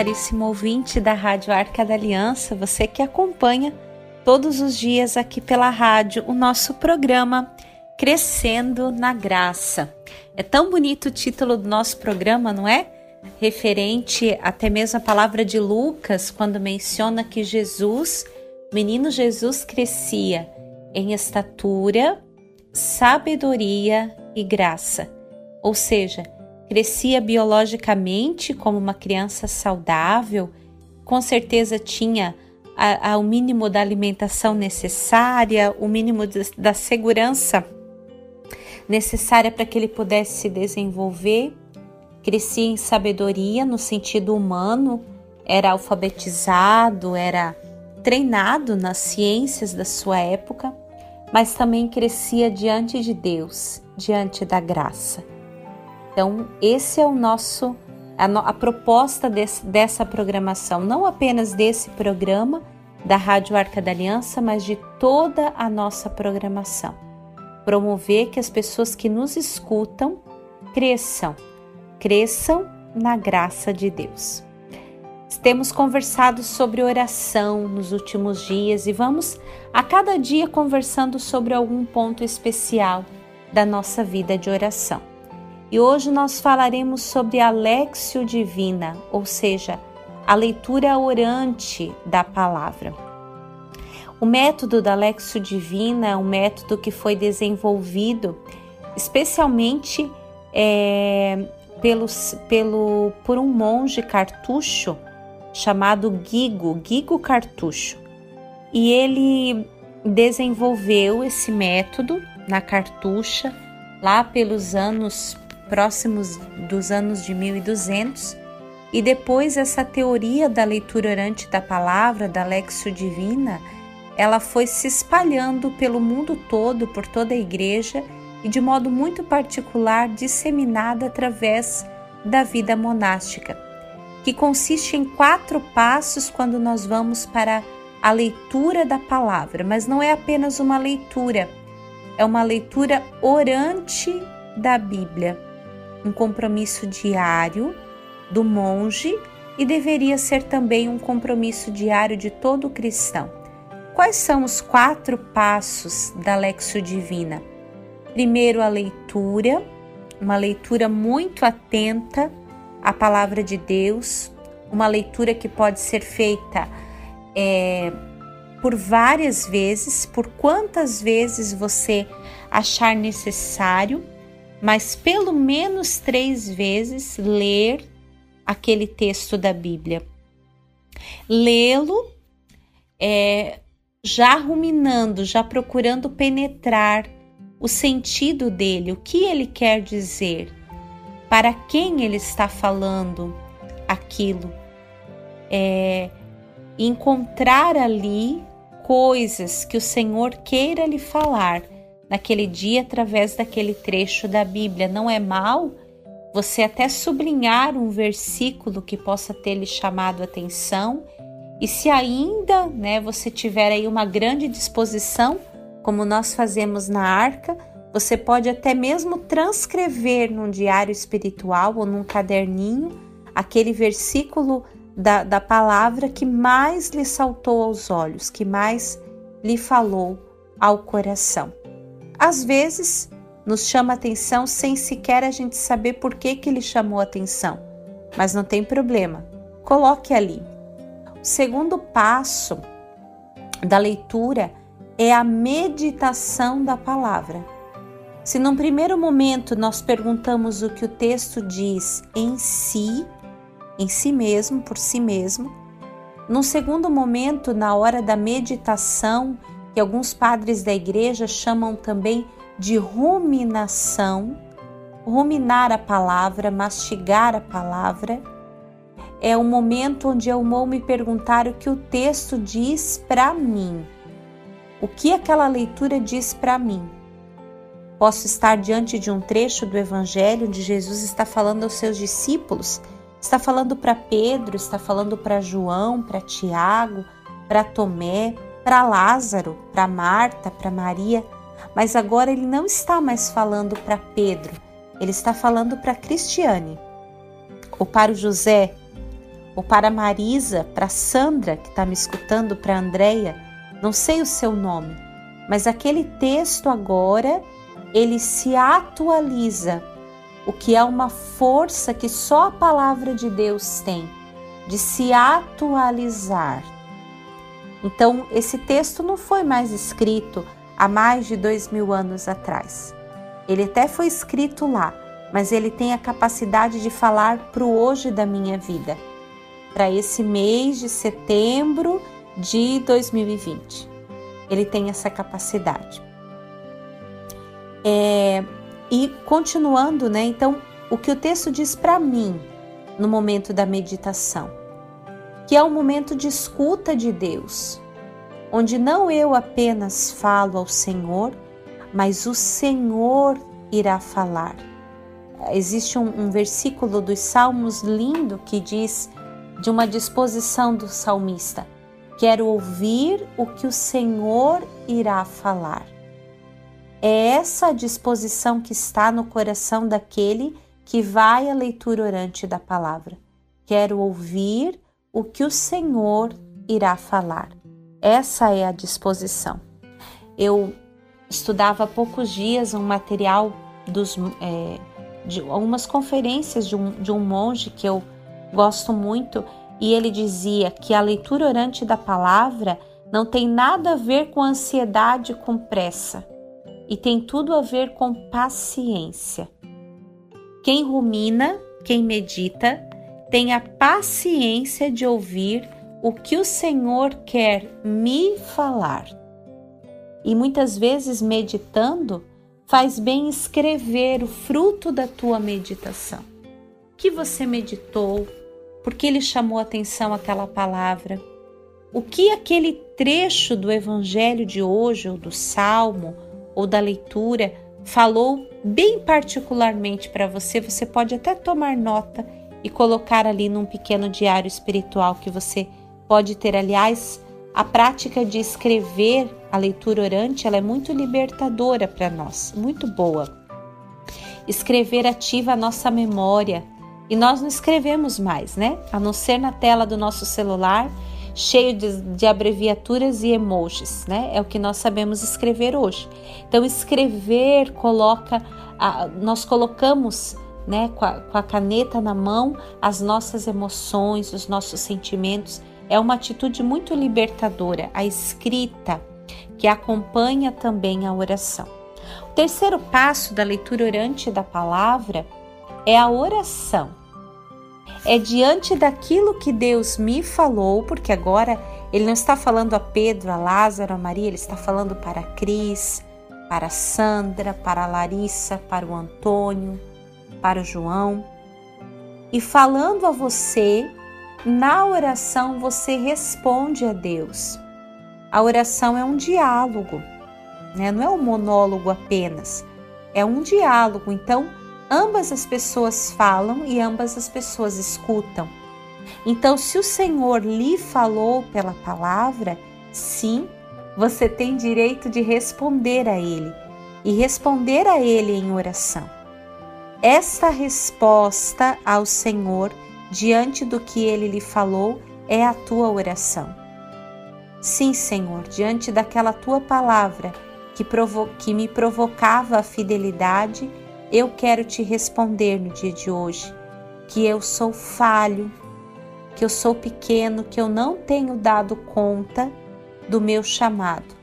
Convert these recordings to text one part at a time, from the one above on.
caríssimo ouvinte da Rádio Arca da Aliança, você que acompanha todos os dias aqui pela rádio o nosso programa Crescendo na Graça. É tão bonito o título do nosso programa, não é? Referente até mesmo à palavra de Lucas, quando menciona que Jesus, menino Jesus, crescia em estatura, sabedoria e graça. Ou seja, crescia biologicamente como uma criança saudável, com certeza tinha a, a, o mínimo da alimentação necessária, o mínimo de, da segurança necessária para que ele pudesse se desenvolver. Crescia em sabedoria no sentido humano, era alfabetizado, era treinado nas ciências da sua época, mas também crescia diante de Deus, diante da graça. Então, esse é o nosso a, a proposta desse, dessa programação, não apenas desse programa da Rádio Arca da Aliança, mas de toda a nossa programação. Promover que as pessoas que nos escutam cresçam, cresçam na graça de Deus. Temos conversado sobre oração nos últimos dias e vamos a cada dia conversando sobre algum ponto especial da nossa vida de oração. E hoje nós falaremos sobre a Lexio Divina, ou seja, a leitura orante da palavra. O método da Lexio Divina é um método que foi desenvolvido especialmente é, pelos, pelo, por um monge cartucho chamado Gigo, Gigo Cartucho. E ele desenvolveu esse método na cartucha lá pelos anos próximos dos anos de 1200, e depois essa teoria da leitura orante da palavra, da Lexio Divina, ela foi se espalhando pelo mundo todo, por toda a igreja e de modo muito particular disseminada através da vida monástica, que consiste em quatro passos quando nós vamos para a leitura da palavra, mas não é apenas uma leitura, é uma leitura orante da Bíblia um compromisso diário do monge e deveria ser também um compromisso diário de todo cristão. Quais são os quatro passos da Lexio Divina? Primeiro, a leitura, uma leitura muito atenta à palavra de Deus, uma leitura que pode ser feita é, por várias vezes, por quantas vezes você achar necessário mas pelo menos três vezes ler aquele texto da Bíblia. Lê-lo é, já ruminando, já procurando penetrar o sentido dele, o que ele quer dizer, para quem ele está falando aquilo. É, encontrar ali coisas que o Senhor queira lhe falar naquele dia através daquele trecho da Bíblia. Não é mal você até sublinhar um versículo que possa ter lhe chamado a atenção. E se ainda, né, você tiver aí uma grande disposição, como nós fazemos na arca, você pode até mesmo transcrever num diário espiritual ou num caderninho aquele versículo da, da palavra que mais lhe saltou aos olhos, que mais lhe falou ao coração às vezes nos chama atenção sem sequer a gente saber por que, que ele chamou atenção. Mas não tem problema, coloque ali. O segundo passo da leitura é a meditação da palavra. Se num primeiro momento nós perguntamos o que o texto diz em si, em si mesmo, por si mesmo, num segundo momento, na hora da meditação que alguns padres da igreja chamam também de ruminação, ruminar a palavra, mastigar a palavra. É o momento onde eu vou me perguntar o que o texto diz para mim. O que aquela leitura diz para mim? Posso estar diante de um trecho do Evangelho onde Jesus está falando aos seus discípulos, está falando para Pedro, está falando para João, para Tiago, para Tomé, para Lázaro, para Marta, para Maria, mas agora ele não está mais falando para Pedro, ele está falando para Cristiane, ou para o José, ou para Marisa, para Sandra que está me escutando, para Andreia, não sei o seu nome, mas aquele texto agora ele se atualiza, o que é uma força que só a palavra de Deus tem, de se atualizar. Então, esse texto não foi mais escrito há mais de dois mil anos atrás. Ele até foi escrito lá, mas ele tem a capacidade de falar para o hoje da minha vida, para esse mês de setembro de 2020. Ele tem essa capacidade. É, e continuando, né? Então, o que o texto diz para mim no momento da meditação, que é um momento de escuta de Deus, onde não eu apenas falo ao Senhor, mas o Senhor irá falar. Existe um, um versículo dos Salmos lindo que diz de uma disposição do salmista: Quero ouvir o que o Senhor irá falar. É essa a disposição que está no coração daquele que vai à leitura orante da palavra. Quero ouvir o que o Senhor irá falar. Essa é a disposição. Eu estudava há poucos dias um material dos, é, de algumas conferências de um, de um monge que eu gosto muito e ele dizia que a leitura orante da palavra não tem nada a ver com ansiedade com pressa e tem tudo a ver com paciência. Quem rumina, quem medita, tem a paciência de ouvir o que o Senhor quer me falar. E muitas vezes, meditando, faz bem escrever o fruto da tua meditação. Que você meditou, por que lhe chamou atenção aquela palavra, o que aquele trecho do Evangelho de hoje, ou do Salmo, ou da leitura falou bem particularmente para você, você pode até tomar nota e colocar ali num pequeno diário espiritual que você pode ter. Aliás, a prática de escrever a leitura orante ela é muito libertadora para nós, muito boa. Escrever ativa a nossa memória e nós não escrevemos mais, né? A não ser na tela do nosso celular cheio de, de, abreviaturas e emojis, né? É o que nós sabemos escrever hoje. Então, escrever coloca, a, nós colocamos, né, com a, com a caneta na mão, as nossas emoções, os nossos sentimentos. É uma atitude muito libertadora, a escrita, que acompanha também a oração. O terceiro passo da leitura orante da palavra é a oração é diante daquilo que Deus me falou, porque agora ele não está falando a Pedro, a Lázaro, a Maria, ele está falando para a Cris, para a Sandra, para a Larissa, para o Antônio, para João. E falando a você, na oração você responde a Deus. A oração é um diálogo, né? não é um monólogo apenas, é um diálogo. Então, ambas as pessoas falam e ambas as pessoas escutam. Então, se o Senhor lhe falou pela palavra, sim, você tem direito de responder a Ele e responder a Ele em oração. Esta resposta ao Senhor diante do que Ele lhe falou é a tua oração. Sim, Senhor, diante daquela tua palavra que, que me provocava a fidelidade eu quero te responder no dia de hoje que eu sou falho, que eu sou pequeno, que eu não tenho dado conta do meu chamado,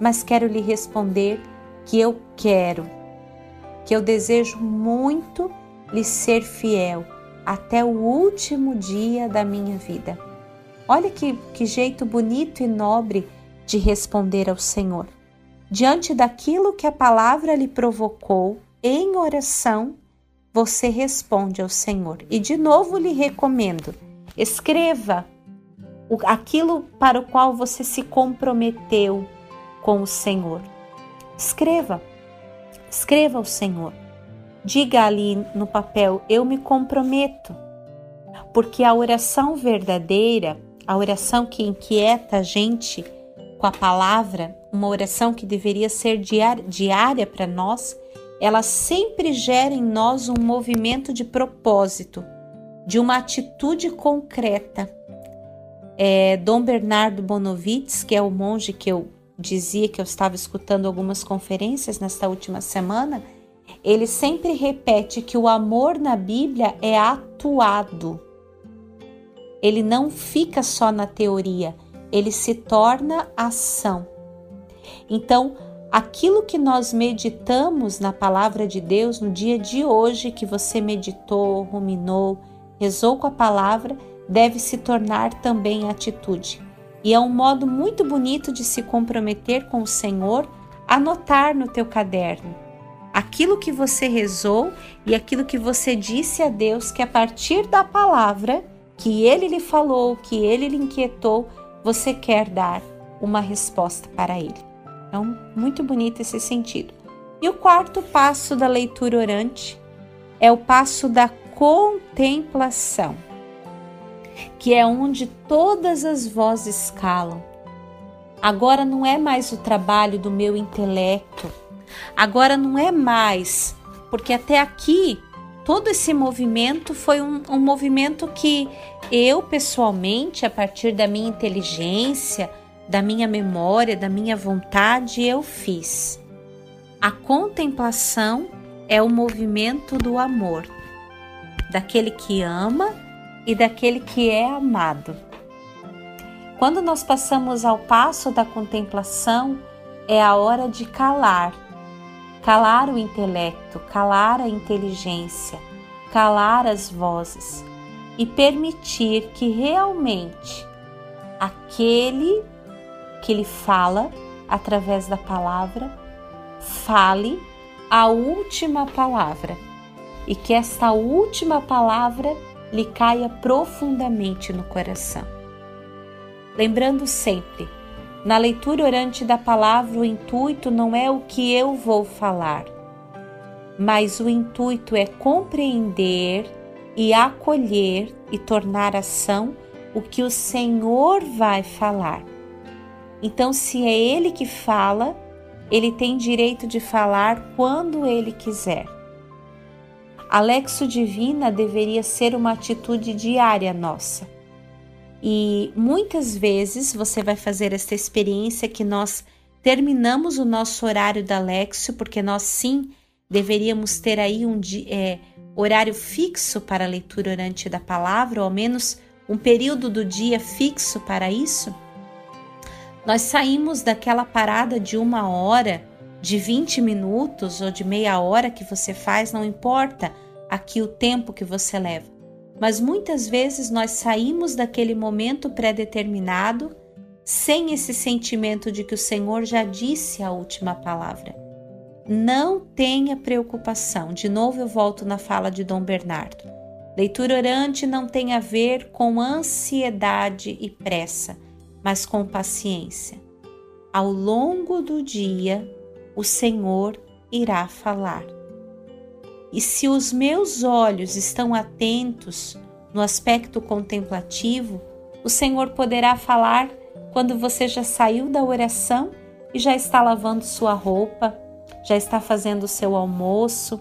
mas quero lhe responder que eu quero, que eu desejo muito lhe ser fiel até o último dia da minha vida. Olha que, que jeito bonito e nobre de responder ao Senhor. Diante daquilo que a palavra lhe provocou, em oração, você responde ao Senhor. E de novo lhe recomendo: escreva aquilo para o qual você se comprometeu com o Senhor. Escreva, escreva ao Senhor. Diga ali no papel: Eu me comprometo. Porque a oração verdadeira, a oração que inquieta a gente com a palavra, uma oração que deveria ser diária para nós, ela sempre gera em nós um movimento de propósito. de uma atitude concreta. É, Dom Bernardo Bonovitz, que é o monge que eu dizia que eu estava escutando algumas conferências nesta última semana, ele sempre repete que o amor na Bíblia é atuado. Ele não fica só na teoria, ele se torna ação. Então, aquilo que nós meditamos na palavra de Deus no dia de hoje, que você meditou, ruminou, rezou com a palavra, deve se tornar também atitude. E é um modo muito bonito de se comprometer com o Senhor, anotar no teu caderno aquilo que você rezou e aquilo que você disse a Deus que a partir da palavra que ele lhe falou, que ele lhe inquietou, você quer dar uma resposta para ele. Então, muito bonito esse sentido. E o quarto passo da leitura orante é o passo da contemplação, que é onde todas as vozes calam. Agora não é mais o trabalho do meu intelecto, agora não é mais, porque até aqui todo esse movimento foi um, um movimento que eu pessoalmente, a partir da minha inteligência, da minha memória, da minha vontade, eu fiz. A contemplação é o movimento do amor, daquele que ama e daquele que é amado. Quando nós passamos ao passo da contemplação, é a hora de calar, calar o intelecto, calar a inteligência, calar as vozes e permitir que realmente aquele que ele fala através da palavra fale a última palavra e que esta última palavra lhe caia profundamente no coração. Lembrando sempre, na leitura orante da palavra, o intuito não é o que eu vou falar, mas o intuito é compreender e acolher e tornar ação o que o Senhor vai falar. Então, se é Ele que fala, Ele tem direito de falar quando Ele quiser. A Lexo Divina deveria ser uma atitude diária nossa. E muitas vezes você vai fazer esta experiência que nós terminamos o nosso horário da Lexio, porque nós sim deveríamos ter aí um é, horário fixo para a leitura orante da palavra, ou ao menos um período do dia fixo para isso. Nós saímos daquela parada de uma hora, de 20 minutos ou de meia hora que você faz, não importa aqui o tempo que você leva. Mas muitas vezes nós saímos daquele momento pré-determinado sem esse sentimento de que o Senhor já disse a última palavra. Não tenha preocupação. De novo eu volto na fala de Dom Bernardo. Leitura orante não tem a ver com ansiedade e pressa mas com paciência. Ao longo do dia, o Senhor irá falar. E se os meus olhos estão atentos no aspecto contemplativo, o Senhor poderá falar quando você já saiu da oração e já está lavando sua roupa, já está fazendo o seu almoço,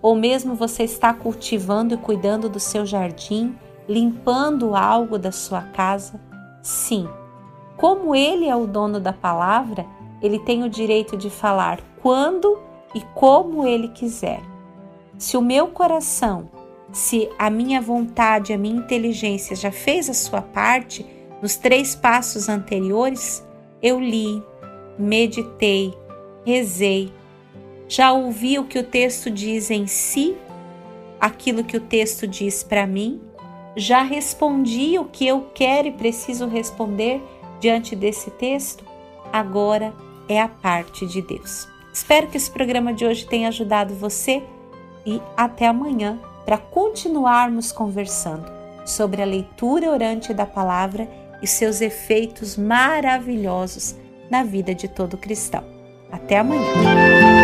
ou mesmo você está cultivando e cuidando do seu jardim, limpando algo da sua casa. Sim, como ele é o dono da palavra, ele tem o direito de falar quando e como ele quiser. Se o meu coração, se a minha vontade, a minha inteligência já fez a sua parte nos três passos anteriores, eu li, meditei, rezei, já ouvi o que o texto diz em si, aquilo que o texto diz para mim, já respondi o que eu quero e preciso responder diante desse texto, agora é a parte de Deus. Espero que esse programa de hoje tenha ajudado você e até amanhã para continuarmos conversando sobre a leitura orante da palavra e seus efeitos maravilhosos na vida de todo cristão. Até amanhã.